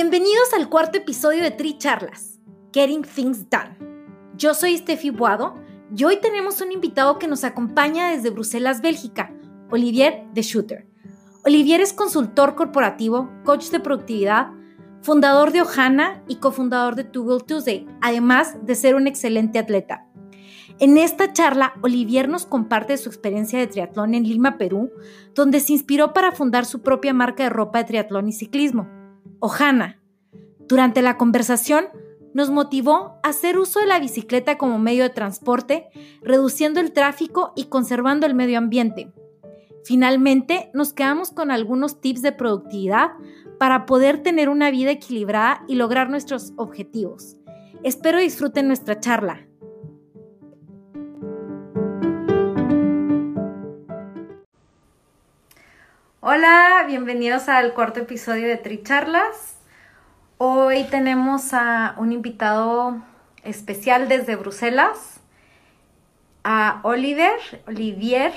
Bienvenidos al cuarto episodio de Tri Charlas, Getting Things Done. Yo soy Steffi Boado y hoy tenemos un invitado que nos acompaña desde Bruselas, Bélgica, Olivier de Shooter. Olivier es consultor corporativo, coach de productividad, fundador de Ohana y cofundador de Two Tuesday, además de ser un excelente atleta. En esta charla, Olivier nos comparte su experiencia de triatlón en Lima, Perú, donde se inspiró para fundar su propia marca de ropa de triatlón y ciclismo. Ohana. Durante la conversación, nos motivó a hacer uso de la bicicleta como medio de transporte, reduciendo el tráfico y conservando el medio ambiente. Finalmente, nos quedamos con algunos tips de productividad para poder tener una vida equilibrada y lograr nuestros objetivos. Espero disfruten nuestra charla. Hola, bienvenidos al cuarto episodio de Tricharlas. Hoy tenemos a un invitado especial desde Bruselas, a Oliver, Olivier,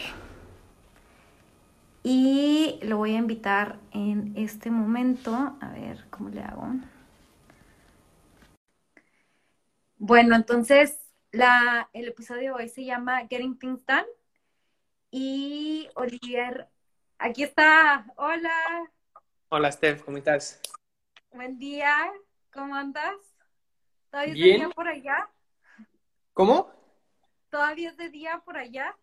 y lo voy a invitar en este momento. A ver, ¿cómo le hago? Bueno, entonces la, el episodio de hoy se llama Getting Things Done y Olivier Aquí está. Hola. Hola, Steph, ¿cómo estás? Buen día. ¿Cómo andas? ¿Todavía es de día por allá? ¿Cómo? ¿Todavía es de día por allá?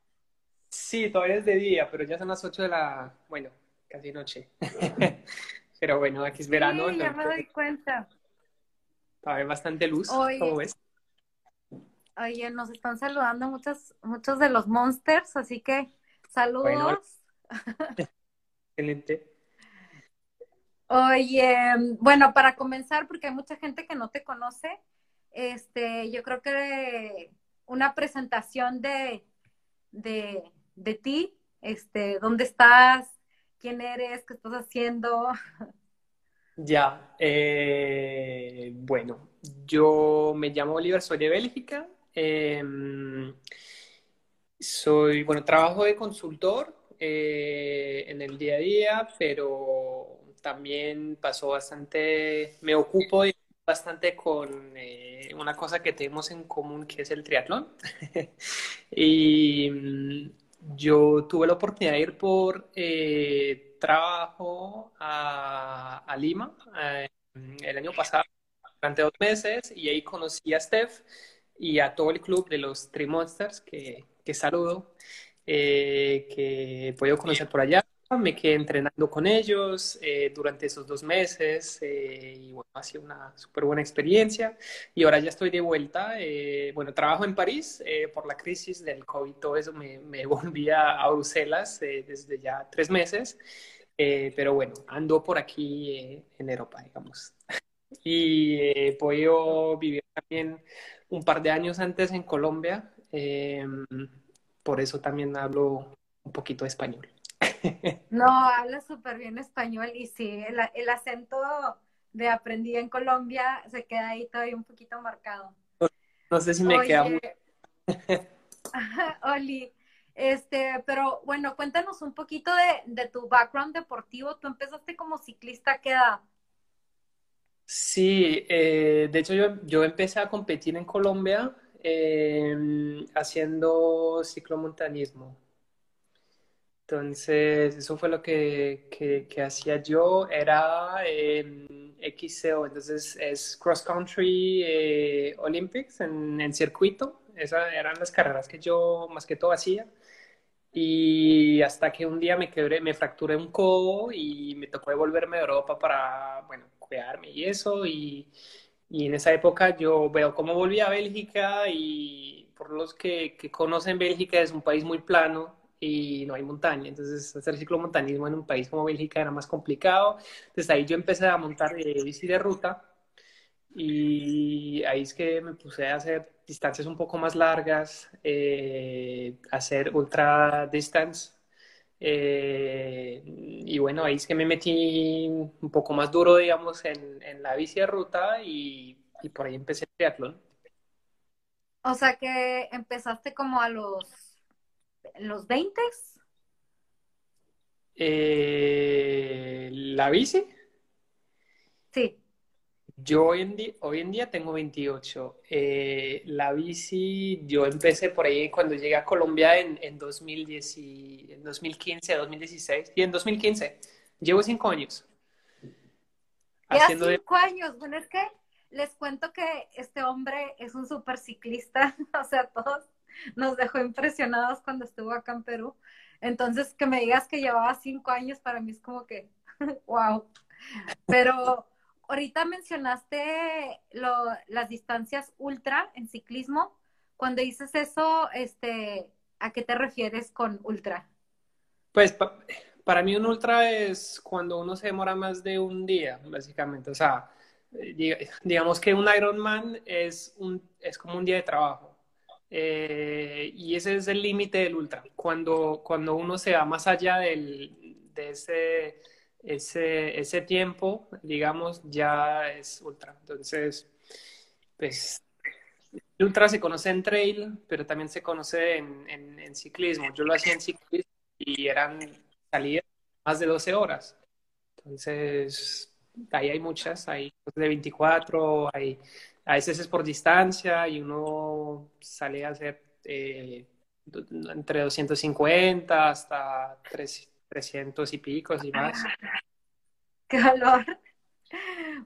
Sí, todavía es de día, pero ya son las 8 de la, bueno, casi noche. pero bueno, aquí es verano. Sí, ya me doy cuenta. Todavía hay bastante luz, ¿cómo ves? Oye, nos están saludando muchos, muchos de los monsters, así que saludos. Excelente. Oye, bueno, para comenzar, porque hay mucha gente que no te conoce, este, yo creo que una presentación de, de, de ti, este, dónde estás, quién eres, qué estás haciendo. Ya, eh, bueno, yo me llamo Oliver, soy de Bélgica. Em, soy, bueno, trabajo de consultor eh, en el día a día, pero también pasó bastante, me ocupo bastante con eh, una cosa que tenemos en común que es el triatlón. y mm, yo tuve la oportunidad de ir por eh, trabajo a, Lima el año pasado durante dos meses y ahí conocí a Steph y a todo el club de los Tri Monsters que, que saludo eh, que he podido conocer por allá. Me quedé entrenando con ellos eh, durante esos dos meses eh, y bueno, ha sido una súper buena experiencia. Y ahora ya estoy de vuelta. bueno, trabajo en París por la crisis del COVID, todo eso me, me volví a, a Bruselas desde ya tres meses. pero bueno, ando por aquí en Europa, digamos. Y he podido vivir también un par de años antes en Colombia por eso también hablo un poquito español. No, habla súper bien español y sí, el, acento de aprendí en Colombia se queda ahí todavía un poquito marcado. No, sé si me queda. Oli, este, pero bueno, cuéntanos un poquito de, tu background deportivo. Tú empezaste como ciclista, ¿a qué edad? Sí, eh, de hecho yo, yo empecé a competir en Colombia Em, haciendo ciclomontanismo. Entonces, eso fue lo que, que, hacía yo. Era, em, XCO, entonces es Cross Country eh, Olympics en, en circuito. Esas eran las carreras que yo más que todo hacía. Y hasta que un día me quebré, me fracturé un codo y me tocó devolverme a Europa para, bueno, cuidarme y eso. Y, y en esa época yo veo cómo volví a Bélgica y por los que, que conocen Bélgica es un país muy plano y no hay montaña. Entonces, hacer ciclomontañismo en un país como Bélgica era más complicado. Entonces, ahí yo empecé a montar eh, bici de ruta y ahí es que me puse a hacer distancias un poco más largas, eh, hacer ultra distance. Eh, y bueno, ahí es que me metí un poco más duro, digamos, en, en la bici de ruta y, y por ahí empecé el triatlón. O sea que empezaste como a los los 20? Eh, ¿La bici? Yo hoy en día, hoy en día tengo 28. Eh, la bici, yo empecé por ahí cuando llegué a Colombia en, en, 2010 en 2015, 2016. Y en 2015, llevo cinco años. Cinco años. Bueno, es que les cuento que este hombre es un super ciclista. o sea, todos nos dejó impresionados cuando estuvo acá en Perú. Entonces, que me digas que llevaba cinco años, para mí es como que, wow. Pero ahorita mencionaste las distancias ultra en ciclismo. Cuando dices eso, este, ¿a qué te refieres con ultra? Pues pa para mí un ultra es cuando uno se demora más de un día, básicamente. O sea, digamos que un Ironman es, es como un día de trabajo. Eh, y ese es el límite del ultra. Cuando, cuando uno se va más allá del, de ese, ese, ese tiempo, digamos, ya es ultra. Entonces, pues el ultra se conoce en trail, pero también se conoce en, en, en ciclismo. Yo lo hacía en ciclismo y eran salidas más de 12 horas. Entonces, ahí hay muchas, hay de 24, hay a veces es por distancia y uno sale a hacer eh, entre 250 hasta 300 y picos y más. ¡Qué valor!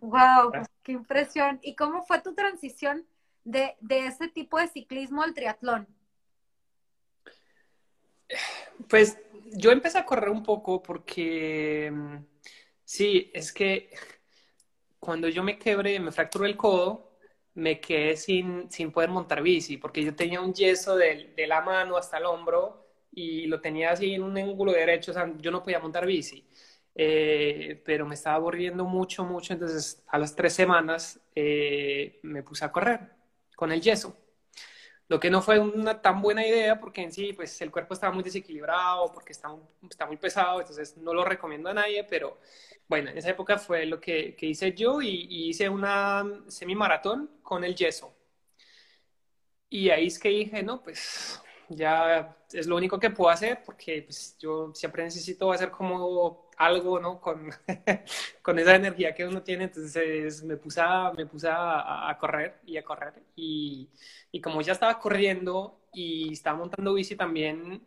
¡Wow! ¡Qué impresión! ¿Y cómo fue tu transición de, de ese tipo de ciclismo al triatlón? Pues yo empecé a correr un poco porque mm, sí, es que cuando yo me quebré, me fracturé el codo, me quedé sin, sin poder montar bici, porque yo tenía un yeso de, de, la mano hasta el hombro y lo tenía así en un ángulo derecho, o sea, yo no podía montar bici. Eh, pero me estaba aburriendo mucho, mucho, entonces a las tres semanas eh, me puse a correr con el yeso. Lo que no fue una tan buena idea porque en sí, pues el cuerpo estaba muy desequilibrado, porque está, está muy pesado, entonces no lo recomiendo a nadie, pero bueno, en esa época fue lo que, que hice yo y, y, hice una semi-maratón con el yeso. Y ahí es que dije, no, pues ya es lo único que puedo hacer porque pues, yo siempre necesito hacer como algo, ¿no? Con, con esa energía que uno tiene. Entonces me puse, a, me puse a, a correr y a correr. Y, y, como ya estaba corriendo y estaba montando bici también,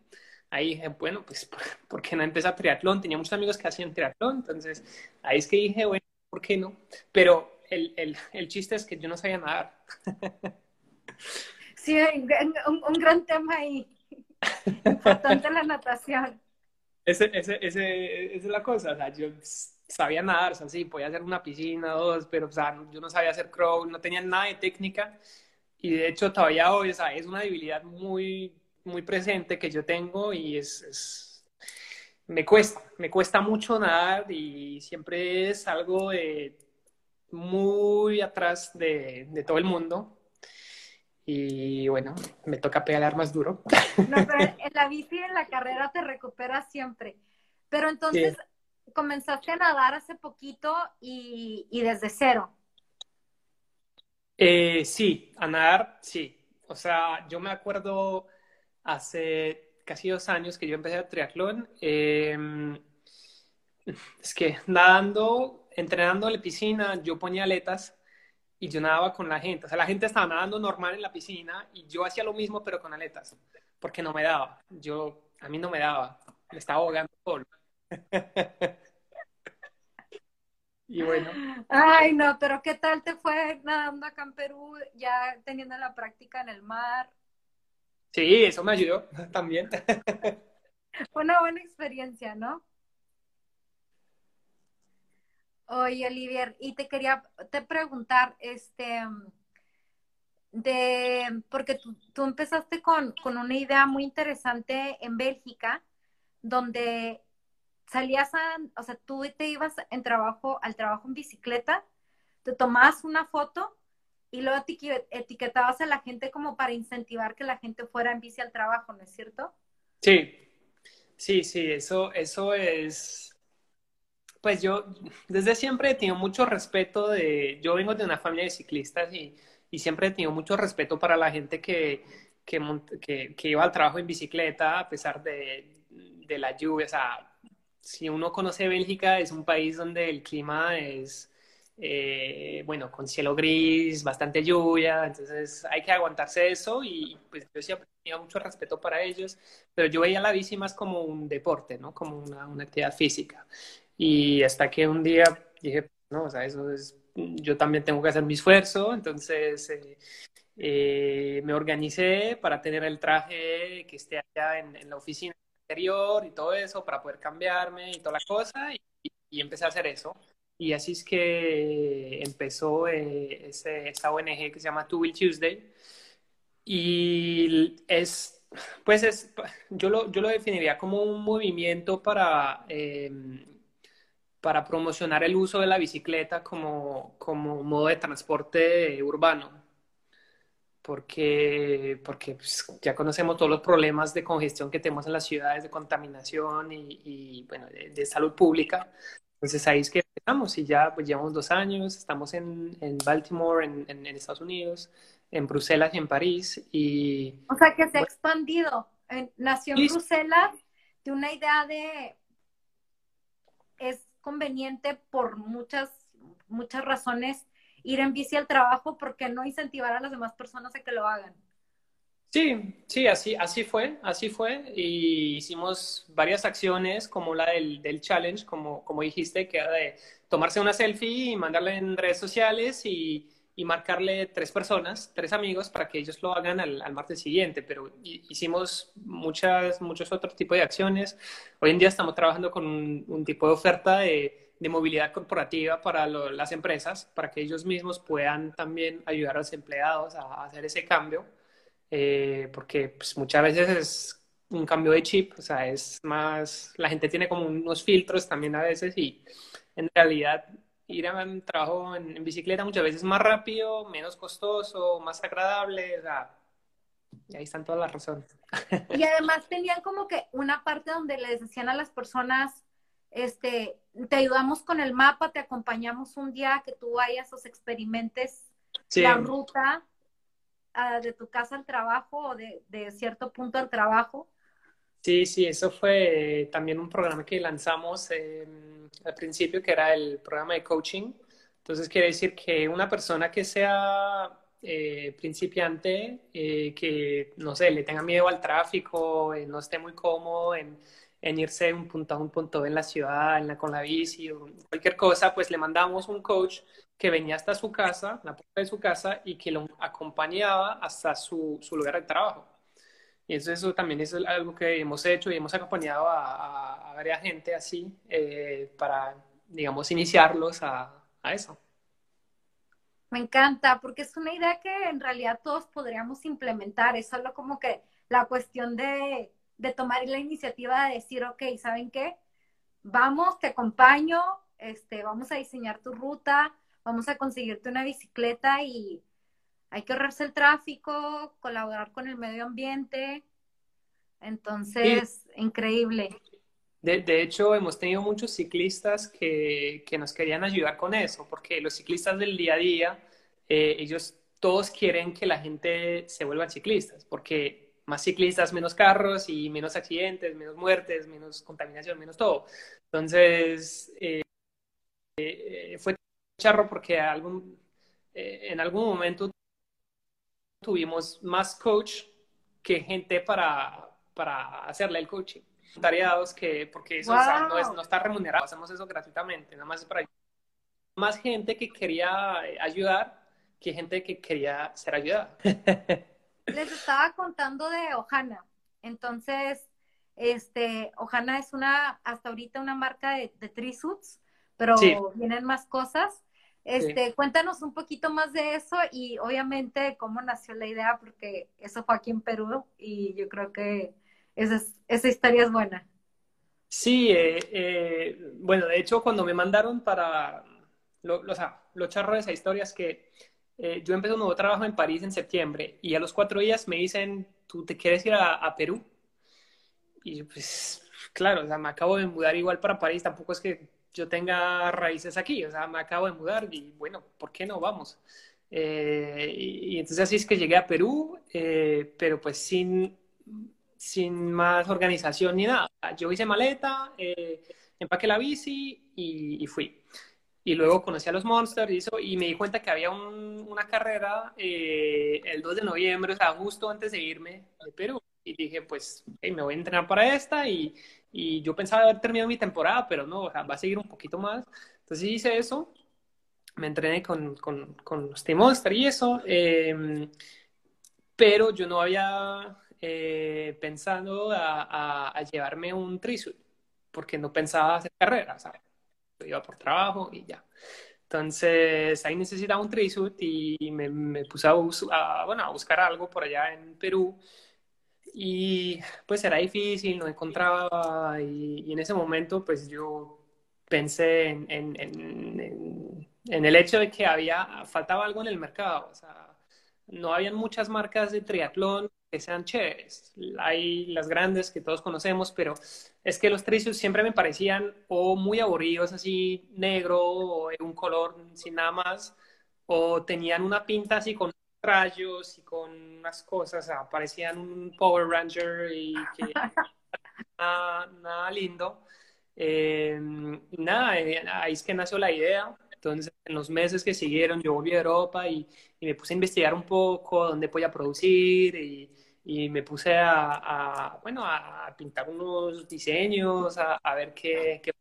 ahí dije, bueno, pues, ¿por qué no empezar triatlón? Tenía muchos amigos que hacían triatlón. Entonces ahí es que dije, bueno, ¿por qué no? Pero el, el, el chiste es que yo no sabía nadar. Sí, un, un gran tema ahí. Importante la natación. Ese, ese, ese, esa es la cosa, o sea, yo sabía nadar, o sea, sí, podía hacer una piscina, dos, pero, o sea, yo no sabía hacer crawl, no tenía nada de técnica, y de hecho todavía hoy, o sea, es una debilidad muy, muy presente que yo tengo y es, es, me cuesta, me cuesta mucho nadar y siempre es algo de muy atrás de, de todo el mundo, y bueno, me toca pegar más duro. No, pero en la bici, en la carrera te recuperas siempre. Pero entonces sí. comenzaste a nadar hace poquito y, y desde cero. Eh, sí, a nadar, sí. O sea, yo me acuerdo hace casi dos años que yo empecé a triatlón. Eh, es que nadando, entrenando en la piscina, yo ponía aletas y yo nadaba con la gente. O sea, la gente estaba nadando normal en la piscina y yo hacía lo mismo pero con aletas, porque no me daba. Yo, a mí no me daba. Me estaba ahogando solo. Y bueno. Ay, no, pero ¿qué tal te fue nadando acá en Perú, ya teniendo la práctica en el mar? Sí, eso me ayudó también. Una buena experiencia, ¿no? Oye, Olivier, y te quería te preguntar, este, de, porque tú, empezaste con, con, una idea muy interesante en Bélgica, donde salías a, o sea, tú te ibas en trabajo, al trabajo en bicicleta, te tomabas una foto y luego etiquetabas a la gente como para incentivar que la gente fuera en bici al trabajo, ¿no es cierto? Sí, sí, sí, eso, eso es, pues yo desde siempre he tenido mucho respeto de, yo vengo de una familia de ciclistas y, y siempre he tenido mucho respeto para la gente que, que, que, iba al trabajo en bicicleta a pesar de, de la lluvia, o sea, si uno conoce Bélgica, es un país donde el clima es, eh, bueno, con cielo gris, bastante lluvia, entonces hay que aguantarse eso y pues yo siempre tenía mucho respeto para ellos, pero yo veía la bici más como un deporte, ¿no? Como una, una actividad física. Y hasta que un día dije, no, o sea, eso es, yo también tengo que hacer mi esfuerzo, entonces... Eh, eh, me organicé para tener el traje que esté allá en, en la oficina y todo eso para poder cambiarme y toda la cosa y, empecé a hacer eso. Y así es que empezó eh, ese, esta ONG que se llama Two Will Tuesday. Y es, pues es, yo lo, yo lo definiría como un movimiento para, em, para promocionar el uso de la bicicleta como, como modo de transporte urbano porque, porque pues, ya conocemos todos los problemas de congestión que tenemos en las ciudades, de contaminación y, y bueno, de, salud pública. Entonces ahí es que empezamos y ya pues llevamos dos años, estamos en, en Baltimore, en, en, Estados Unidos, en Bruselas y en París. Y, o sea que se ha expandido. Nació en Bruselas de una idea de es conveniente por muchas, muchas razones ir en bici al trabajo, porque no incentivar a las demás personas a que lo hagan? Sí, sí, así, así fue, así fue. Y hicimos varias acciones como la del, del challenge, como, como dijiste, que era de tomarse una selfie y mandarla en redes sociales y, y marcarle tres personas, tres amigos, para que ellos lo hagan al, al martes siguiente. Pero hicimos muchas, muchos otros tipos de acciones. Hoy en día estamos trabajando con un, un tipo de oferta de de movilidad corporativa para las empresas, para que ellos mismos puedan también ayudar a los empleados a, hacer ese cambio, eh, porque pues, muchas veces es un cambio de chip, o sea, es más, la gente tiene como unos filtros también a veces y en realidad ir a un trabajo en, bicicleta muchas veces es más rápido, menos costoso, más agradable, o sea, y ahí están todas las razones. Y además tenían como que una parte donde les decían a las personas, este, te ayudamos con el mapa, te acompañamos un día que tú vayas o experimentes la ruta ah, de tu casa al trabajo o de, cierto punto al trabajo. Sí, sí, eso fue también un programa que lanzamos al principio, que era el programa de coaching. Entonces, quiere decir que una persona que sea eh, principiante, eh, que, no sé, le tenga miedo al tráfico, eh, no esté muy cómodo en en irse de un punto a un punto en la ciudad, en la, con la bici o cualquier cosa, pues le mandamos un coach que venía hasta su casa, la puerta de su casa, y que lo acompañaba hasta su, su lugar de trabajo. Y eso, eso también es algo que hemos hecho y hemos acompañado a, a, varias gente así eh, para, digamos, iniciarlos a, a eso. Me encanta, porque es una idea que en realidad todos podríamos implementar. Es solo como que la cuestión de de tomar la iniciativa de decir, ok, ¿saben qué? Vamos, te acompaño, este, vamos a diseñar tu ruta, vamos a conseguirte una bicicleta y hay que ahorrarse el tráfico, colaborar con el medio ambiente. Entonces, increíble. De, de, hecho, hemos tenido muchos ciclistas que, que, nos querían ayudar con eso, porque los ciclistas del día a día, eh, ellos todos quieren que la gente se vuelva ciclistas, porque más ciclistas, menos carros y menos accidentes, menos muertes, menos contaminación, menos todo. Entonces, eh, eh, fue charro porque algún, eh, en algún momento tuvimos más coach que gente para, para hacerle el coaching. Voluntariados que, porque eso no, es, no está remunerado, hacemos eso gratuitamente, nada más es para más gente que quería ayudar que gente que quería ser ayudada. Les estaba contando de Ohana. Entonces, este, Ohana es una, hasta ahorita una marca de, de trisuits, pero vienen más cosas. Este, cuéntanos un poquito más de eso y obviamente cómo nació la idea, porque eso fue aquí en Perú y yo creo que esa, esa historia es buena. Sí, eh, eh, bueno, de hecho cuando me mandaron para, lo, o sea, lo charro de esa historia es que eh, yo empecé un nuevo trabajo en París en septiembre y a los cuatro días me dicen, ¿tú te quieres ir a, a Perú? Y pues, claro, o sea, me acabo de mudar igual para París, tampoco es que yo tenga raíces aquí, o sea, me acabo de mudar y bueno, ¿por qué no? Vamos. Eh, y, entonces así es que llegué a Perú, eh, pero pues sin, sin más organización ni nada. Yo hice maleta, eh, empaqué la bici y, fui. Y luego conocí a los Monsters y, me di cuenta que había una carrera el 2 de noviembre, o sea, justo antes de irme de Perú. Y dije, pues, me voy a entrenar para esta y, y yo pensaba haber terminado mi temporada, pero no, va a seguir un poquito más. Entonces hice eso, me entrené con, con, con los Monster y eso, em, pero yo no había eh, pensado a, a, llevarme un trisuit, porque no pensaba hacer carrera, ¿sabes? Yo iba por trabajo y ya. Entonces ahí necesitaba un trisuit y me, me puse a, a, bueno, a buscar algo por allá en Perú y pues era difícil, no encontraba y, en ese momento pues yo pensé en, en, en, el hecho de que había, faltaba algo en el mercado, o sea, no habían muchas marcas de triatlón que sean chéveres. Hay las grandes que todos conocemos, pero es que los tricios siempre me parecían o muy aburridos, así negro o en un color sin nada más, o tenían una pinta así con rayos y con unas cosas, parecían un Power Ranger y que nada, lindo. Eh, nada, ahí es que nació la idea. Entonces, en los meses que siguieron, yo volví a Europa y, me puse a investigar un poco dónde podía producir y, y me puse a, bueno, a pintar unos diseños, a, a ver qué, qué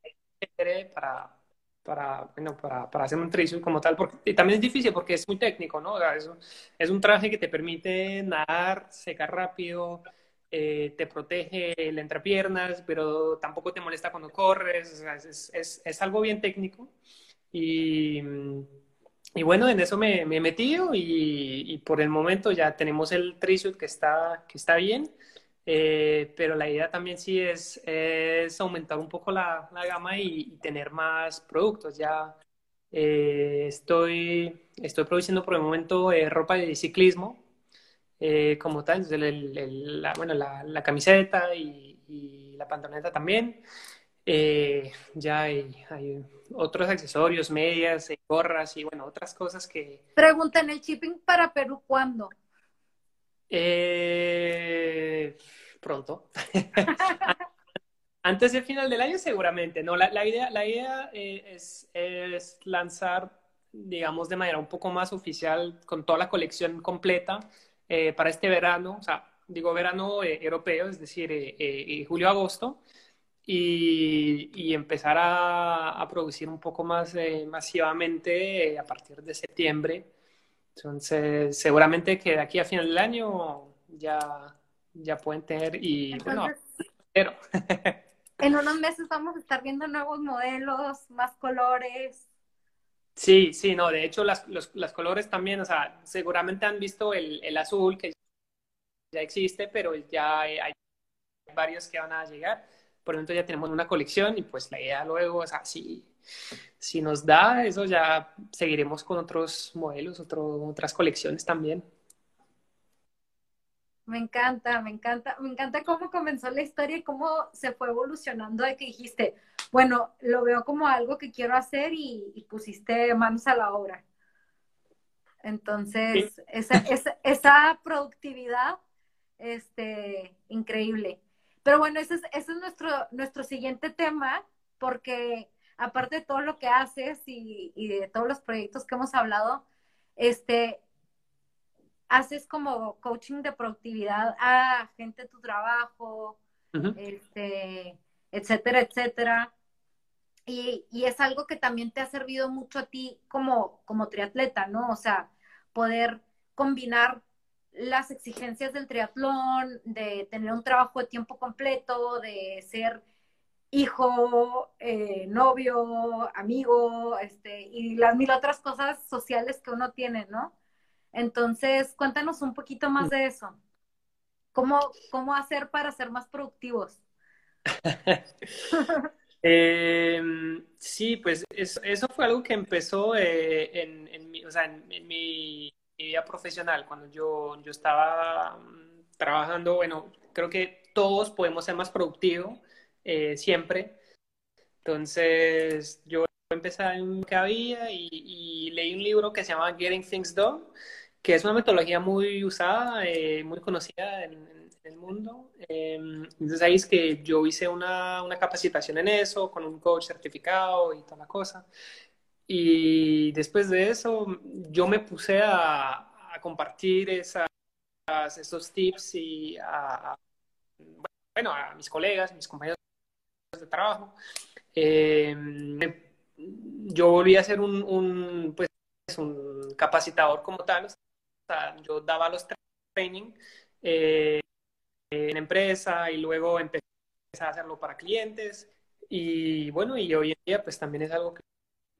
para, para, bueno, para, para hacer un trisuit como tal, porque y también es difícil porque es muy técnico, ¿no? eso, es un traje que te permite nadar, secar rápido, eh, te protege la entrepiernas, pero tampoco te molesta cuando corres, es, es, es, algo bien técnico. Y, y bueno, en eso me, me he metido y, y, por el momento ya tenemos el trisuit que está, que está bien. Eh, pero la idea también sí es, aumentar un poco la, la gama y, tener más productos. Ya eh, estoy, estoy produciendo por el momento eh, ropa de ciclismo como tal, el, la, bueno, la, camiseta y, la pantaloneta también. ya hay, hay, otros accesorios, medias, gorras y bueno, otras cosas que... Preguntan, ¿el shipping para Perú cuándo? Eh, pronto. Antes del final del año, seguramente. No, la, la idea, la idea eh, es, es, lanzar, digamos, de manera un poco más oficial, con toda la colección completa eh, para este verano, o sea, digo verano europeo, es decir, julio-agosto, y, y, empezar a, a, producir un poco más masivamente a partir de septiembre entonces, seguramente que de aquí a final del año ya, ya pueden tener y bueno, pero... en unos meses vamos a estar viendo nuevos modelos, más colores. Sí, sí, no, de hecho las, los, colores también, o sea, seguramente han visto el, el azul que ya existe, pero ya hay, hay varios que van a llegar. Por lo tanto, ya tenemos una colección y pues la idea luego, es así si nos da, eso ya seguiremos con otros modelos, otras colecciones también. Me encanta, me encanta, me encanta cómo comenzó la historia y cómo se fue evolucionando de que dijiste, bueno, lo veo como algo que quiero hacer y, pusiste manos a la obra. Entonces, esa, esa, esa, productividad, este, increíble. Pero bueno, ese es, ese es nuestro, nuestro siguiente tema, porque aparte de todo lo que haces y, de todos los proyectos que hemos hablado, este, haces como coaching de productividad a gente de tu trabajo, este, etcétera, etcétera. y, y, es algo que también te ha servido mucho a ti como, como triatleta, ¿no? O sea, poder combinar las exigencias del triatlón, de tener un trabajo de tiempo completo, de ser hijo, eh, novio, amigo, este, y las mil otras cosas sociales que uno tiene, ¿no? Entonces, cuéntanos un poquito más de eso. ¿Cómo, cómo hacer para ser más productivos? Em, sí, pues eso fue algo que empezó eh, en, mi, o sea, en, mi, vida profesional, cuando yo, yo estaba mm, trabajando, bueno, creo que todos podemos ser más productivos eh, siempre. Entonces, yo empecé en que había y, y, leí un libro que se llama Getting Things Done, que es una metodología muy usada, eh, muy conocida en, el mundo. Em, entonces ahí es que yo hice una, una, capacitación en eso, con un coach certificado y toda la cosa. Y después de eso, yo me puse a, a compartir esas, esos tips y a, bueno, a mis colegas, mis compañeros de trabajo. Em, yo volví a ser un, pues, un capacitador como tal. Yo daba los training. Eh, en empresa y luego empecé a hacerlo para clientes. Y bueno, y hoy en día pues también es algo que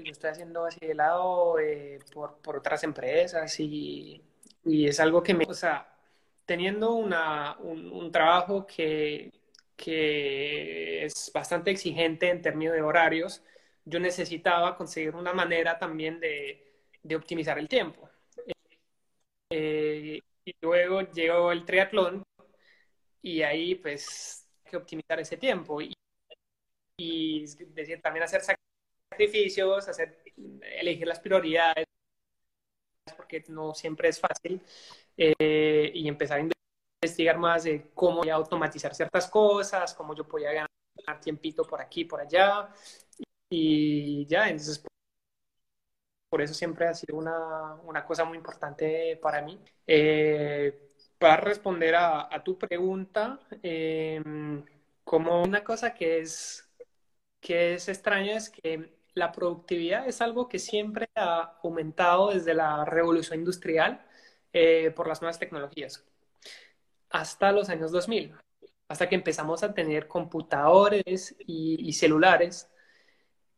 yo estoy haciendo así de lado eh, por, por, otras empresas y, y, es algo que me... O sea, teniendo una, un, un trabajo que, que es bastante exigente en términos de horarios, yo necesitaba conseguir una manera también de, de optimizar el tiempo. Eh, y luego llegó el triatlón, y ahí pues hay que optimizar ese tiempo y, y decir, también hacer sacrificios, hacer, elegir las prioridades, porque no siempre es fácil, eh, y empezar a investigar más de cómo automatizar ciertas cosas, cómo yo podía ganar tiempito por aquí, por allá, y ya, entonces por eso siempre ha sido una, una cosa muy importante para mí. Eh, para responder a, tu pregunta, em, como una cosa que es, que es extraña es que la productividad es algo que siempre ha aumentado desde la revolución industrial eh, por las nuevas tecnologías, hasta los años 2000, hasta que empezamos a tener computadores y, y celulares.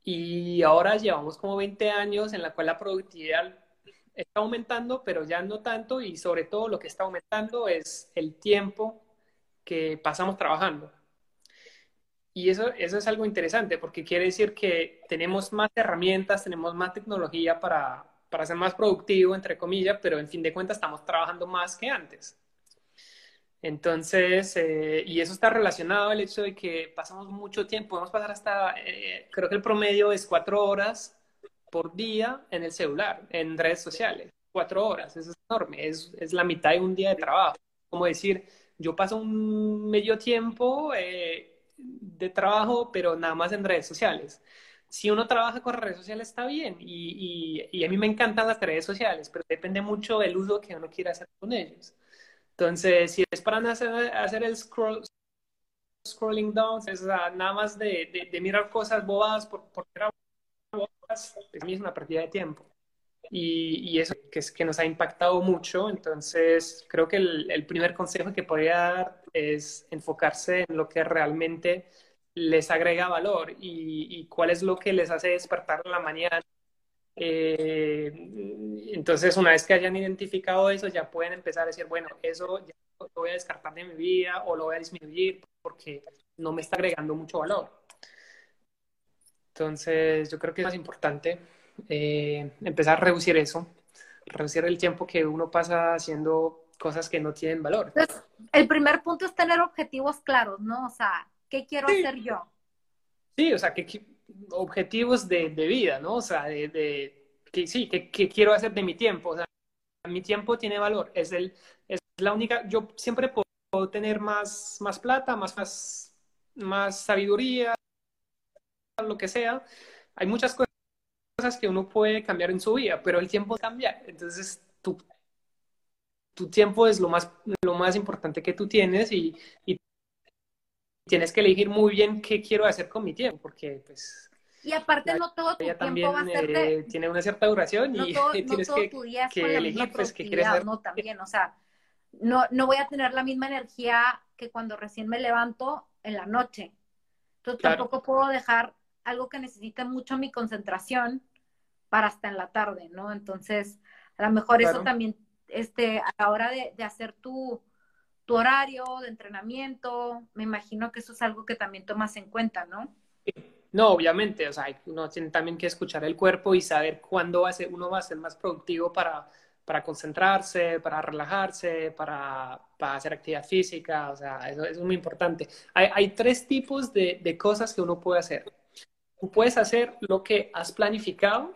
Y ahora llevamos como 20 años en la cual la productividad está aumentando, pero ya no tanto y sobre todo lo que está aumentando es el tiempo que pasamos trabajando. Y eso, eso es algo interesante porque quiere decir que tenemos más herramientas, tenemos más tecnología para, para ser más productivo, entre comillas, pero en fin de cuentas estamos trabajando más que antes. Entonces, eh, y eso está relacionado al hecho de que pasamos mucho tiempo, podemos pasar hasta, eh, creo que el promedio es cuatro horas por día en el celular, en redes sociales. Cuatro horas, eso es enorme, es, la mitad de un día de trabajo. Como decir, yo paso un medio tiempo eh, de trabajo, pero nada más en redes sociales. Si uno trabaja con redes sociales está bien y, a mí me encantan las redes sociales, pero depende mucho del uso que uno quiera hacer con ellos. Entonces, si es para hacer, hacer el scroll, scrolling down, es nada más de, mirar cosas bobadas por, por para mí es una pérdida de tiempo. Y, y, eso que, es, nos ha impactado mucho. Entonces, creo que el, el, primer consejo que podría dar es enfocarse en lo que realmente les agrega valor y, y cuál es lo que les hace despertar en la mañana. Eh, entonces, una vez que hayan identificado eso, ya pueden empezar a decir, bueno, eso ya lo voy a descartar de mi vida o lo voy a disminuir porque no me está agregando mucho valor. Entonces, yo creo que es más importante eh, empezar a reducir eso, reducir el tiempo que uno pasa haciendo cosas que no tienen valor. Entonces, el primer punto es tener objetivos claros, ¿no? O sea, ¿qué quiero sí. hacer yo? Sí, o sea, que, objetivos de, de, vida, ¿no? O sea, de, que sí, que, quiero hacer de mi tiempo. O sea, mi tiempo tiene valor. Es, el, es la única, yo siempre puedo tener más, más plata, más, más, más sabiduría, lo que sea, hay muchas cosas que uno puede cambiar en su vida, pero el tiempo cambia. Entonces, tu, tu tiempo es lo más, lo más importante que tú tienes y, tienes que elegir muy bien qué quiero hacer con mi tiempo, porque pues Y aparte no todo tu tiempo también, va a ser de... eh, tiene una cierta duración no y todo, no tienes todo que, tu día es que con la elegir misma pues qué quieres hacer. ¿no? También, o sea, no, no voy a tener la misma energía que cuando recién me levanto en la noche. Entonces Claro. tampoco puedo dejar algo que necesite mucho mi concentración para hasta en la tarde, ¿no? Entonces, a lo mejor eso también, este, a la hora de, de hacer tu, tu horario de entrenamiento, me imagino que eso es algo que también tomas en cuenta, ¿no? No, obviamente, o sea, uno tiene también que escuchar el cuerpo y saber cuándo va uno va a ser más productivo para, para concentrarse, para relajarse, para, para hacer actividad física, o sea, es muy importante. Hay, hay tres tipos de, de cosas que uno puede hacer. Tú puedes hacer lo que has planificado,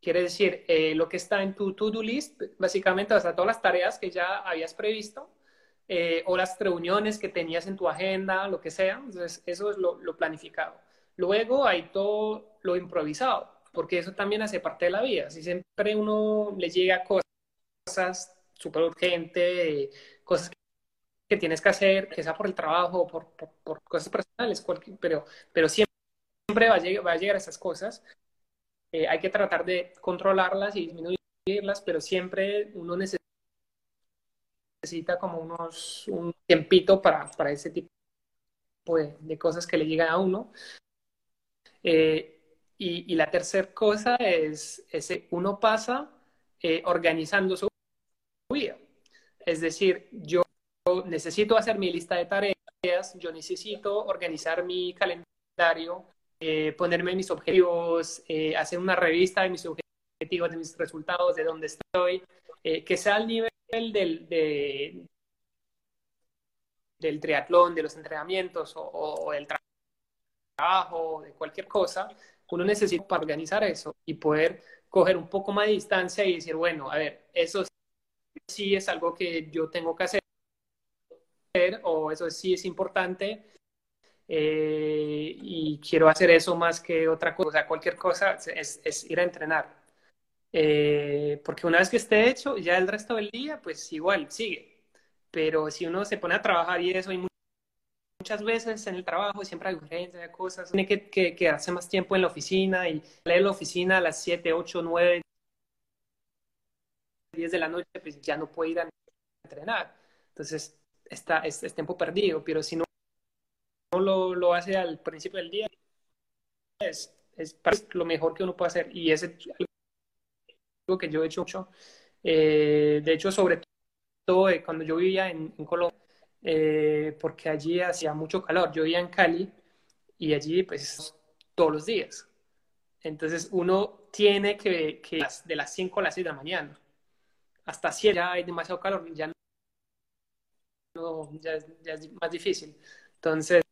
quiere decir, eh, lo que está en tu to-do list, básicamente, o sea, todas las tareas que ya habías previsto, eh, o las reuniones que tenías en tu agenda, lo que sea, entonces eso es lo, lo planificado. Luego hay todo lo improvisado, porque eso también hace parte de la vida. Si siempre uno le llega cosas súper urgentes, cosas que tienes que hacer, que sea por el trabajo, por, por, por cosas personales, cualquier- pero, pero siempre va a llegar, va a llegar esas cosas. Eh, hay que tratar de controlarlas y disminuirlas, pero siempre uno necesita como unos, un tiempito para, para ese tipo de, de cosas que le llegan a uno. Eh, y, y la tercera cosa es, ese uno pasa eh, organizando su vida. Es decir, yo necesito hacer mi lista de tareas, yo necesito organizar mi calendario, eh, ponerme mis objetivos, eh, hacer una revista de mis objetivos, de mis resultados, de dónde estoy, eh, que sea al nivel del, de, del triatlón, de los entrenamientos o, o del tra trabajo, de cualquier cosa, uno necesita para organizar eso y poder coger un poco más de distancia y decir, bueno, a ver, eso sí es algo que yo tengo que hacer o eso sí es importante eh, y quiero hacer eso más que otra cosa, o sea, cualquier cosa es ir a entrenar. Eh, porque una vez que esté hecho, ya el resto del día, pues igual sigue. Pero si uno se pone a trabajar y eso, hay muchas veces en el trabajo siempre hay urgencias, hay cosas, tiene que, que quedarse más tiempo en la oficina y de la oficina a las 7, 8, 9, 10 de la noche, pues ya no puede ir a entrenar. Entonces, está, es, es tiempo perdido, pero si no, no lo, lo, hace al principio del día, es, es lo mejor que uno puede hacer. Y es algo que yo he hecho mucho. Eh, de hecho, sobre todo eh, cuando yo vivía en, en Colombia, eh, porque allí hacía mucho calor. Yo vivía en Cali y allí, pues, todos los días. Entonces, uno tiene que, que de las 5 a las 6 de la mañana hasta 7 ya hay demasiado calor, ya no, ya, ya es más difícil. Entonces,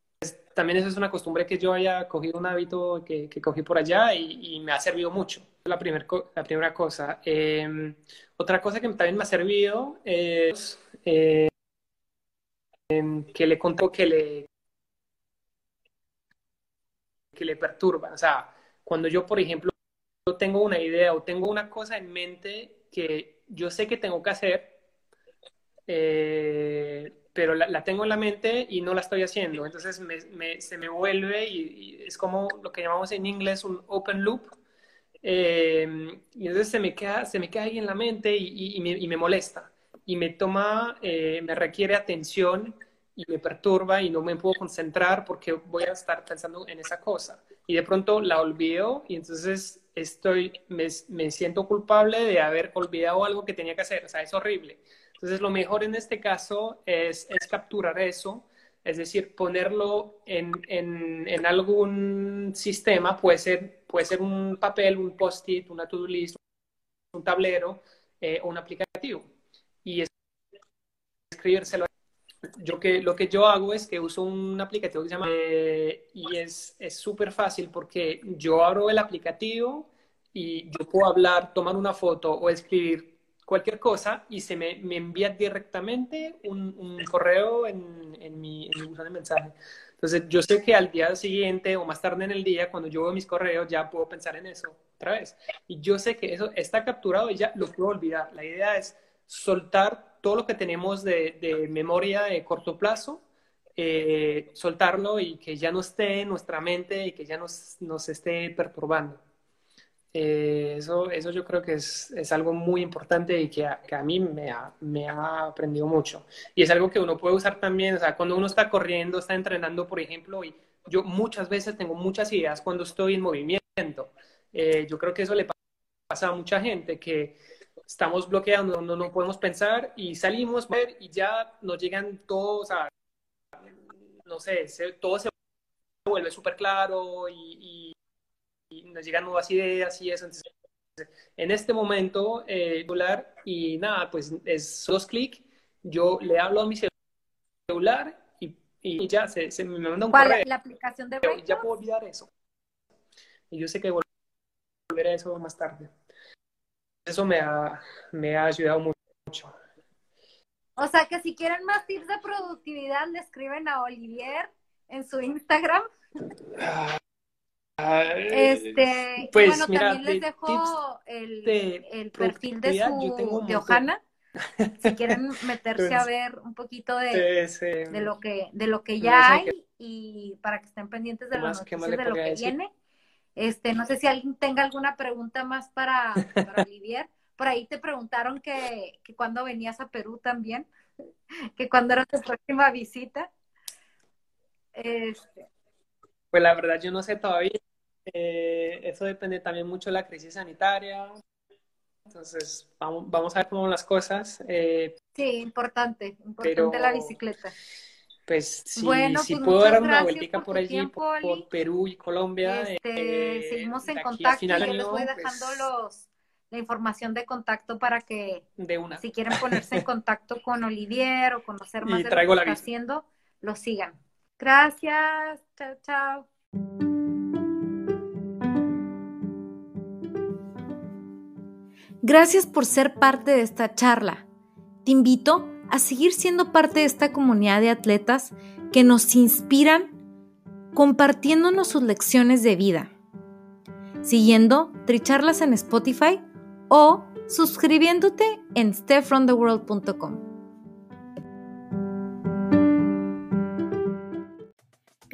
también eso es una costumbre que yo haya cogido un hábito que, que cogí por allá y, y, me ha servido mucho. La, primer, la primera cosa. Eh, otra cosa que también me ha servido es eh, que le contó que le, que le perturba. O sea, cuando yo, por ejemplo, tengo una idea o tengo una cosa en mente que yo sé que tengo que hacer, eh, pero la, la, tengo en la mente y no la estoy haciendo. Entonces me, me, se me vuelve y, y, es como lo que llamamos en inglés un open loop. Eh, y entonces se me, queda, se me queda ahí en la mente y, y me, y me, molesta. Y me toma, eh, me requiere atención y me perturba y no me puedo concentrar porque voy a estar pensando en esa cosa. Y de pronto la olvido y entonces estoy, me, me siento culpable de haber olvidado algo que tenía que hacer. O sea, es horrible. Entonces, lo mejor en este caso es, es capturar eso, es decir, ponerlo en, en, en, algún sistema, puede ser, puede ser un papel, un post-it, una to-do list, un tablero eh, o un aplicativo. Y escribírselo. Yo que, lo que yo hago es que uso un aplicativo que se llama... Eh, y es súper fácil porque yo abro el aplicativo y yo puedo hablar, tomar una foto o escribir cualquier cosa y se me, me envía directamente un, un correo en, en, mi, en mi buzón de mensaje. Entonces, yo sé que al día siguiente o más tarde en el día, cuando yo veo mis correos, ya puedo pensar en eso otra vez. Y yo sé que eso está capturado y ya lo puedo olvidar. La idea es soltar todo lo que tenemos de, de memoria de corto plazo eh, soltarlo y que ya no esté en nuestra mente y que ya nos, nos esté perturbando. Eh, eso, eso yo creo que es, es algo muy importante y que a, que a mí me ha, me ha, aprendido mucho. Y es algo que uno puede usar también, o sea, cuando uno está corriendo, está entrenando, por ejemplo, y yo muchas veces tengo muchas ideas cuando estoy en movimiento. Eh, yo creo que eso le pasa a mucha gente, que estamos bloqueando, no, no podemos pensar y salimos y ya nos llegan todos, a, no sé, todo se vuelve súper claro y, nos llegan nuevas ideas y eso. Entonces, en este momento, eh, y nada, pues es dos clics, yo le hablo a mi celular y, y ya se, se, me manda un correo. ¿La aplicación de? Ya puedo olvidar eso. Y yo sé que volveré a eso más tarde. Eso me ha, me ha ayudado mucho. O sea que si quieren más tips de productividad, le escriben a Olivier en su Instagram. Este, pues, bueno, mira, también les dejo el, el perfil de su de Ojana. Si quieren meterse a ver un poquito de, de lo que de lo que ya hay y para que estén pendientes de las noticias de lo que viene. Este, no sé si alguien tenga alguna pregunta más para, para Olivier. Por ahí te preguntaron que, que cuando venías a Perú también, que cuando era tu próxima visita. Este. Pues la verdad yo no sé todavía. Eh, eso depende también mucho de la crisis sanitaria. Entonces, vamos, vamos a ver cómo van las cosas. Eh, sí, importante, importante la bicicleta. Pues si, bueno, si pues puedo dar una vueltica por, allí, por, Perú y Colombia. Este, eh, seguimos en contacto y yo les voy dejando pues los, la información de contacto para que de una. si quieren ponerse en contacto con Olivier o conocer más de lo que está haciendo, lo sigan. Gracias, chao, chao. Gracias por ser parte de esta charla. Te invito a seguir siendo parte de esta comunidad de atletas que nos inspiran compartiéndonos sus lecciones de vida, siguiendo Tricharlas en Spotify o suscribiéndote en stepfromtheworld.com.